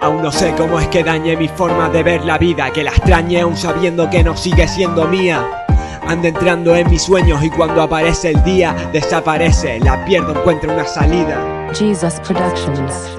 Aún no sé cómo es que dañé mi forma de ver la vida Que la extrañé aún sabiendo que no sigue siendo mía. Anda entrando en mis sueños y cuando aparece el día Desaparece, la pierdo, encuentra una salida. Jesus Productions.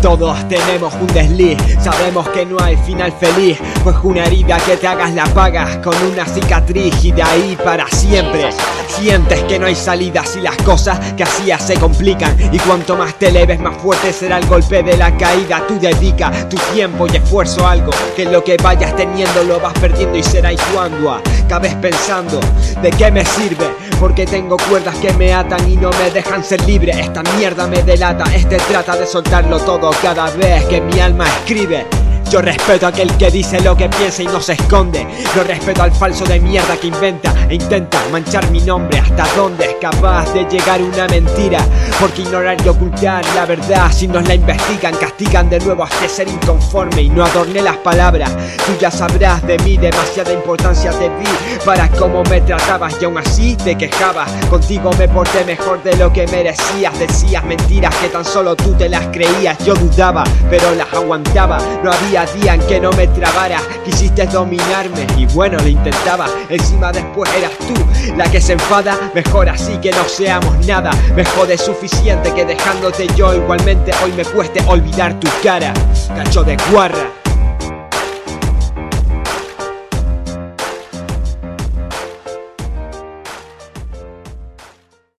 Todos tenemos un desliz, sabemos que no hay final feliz. Pues una herida que te hagas la pagas con una cicatriz y de ahí para siempre Sientes que no hay salida si las cosas que hacías se complican. Y cuanto más te leves más fuerte será el golpe de la caída. Tú dedica tu tiempo y esfuerzo a algo Que lo que vayas teniendo lo vas perdiendo y será y cuando acabes pensando ¿De qué me sirve? Porque tengo cuerdas que me atan y no me dejan ser libre. Esta mierda me delata, este trata de soltarlo todo cada vez que mi alma escribe yo respeto a aquel que dice lo que piensa y no se esconde. Yo respeto al falso de mierda que inventa e intenta manchar mi nombre. Hasta dónde es capaz de llegar una mentira Porque ignorar y ocultar la verdad Si nos la investigan, castigan de nuevo hasta ser inconforme Y no adorné las palabras. Tú ya sabrás de mí, demasiada importancia te vi Para cómo me tratabas y aún así te quejabas. Contigo me porté mejor de lo que merecías. Decías mentiras que tan solo tú te las creías. Yo dudaba, pero las aguantaba. No había que no me trabara. Quisiste dominarme y bueno lo intentaba. Encima después eras tú la que se enfada. Mejor así que no seamos nada. Me jode suficiente que dejándote yo Igualmente hoy me cueste olvidar tu cara. Cacho de guarra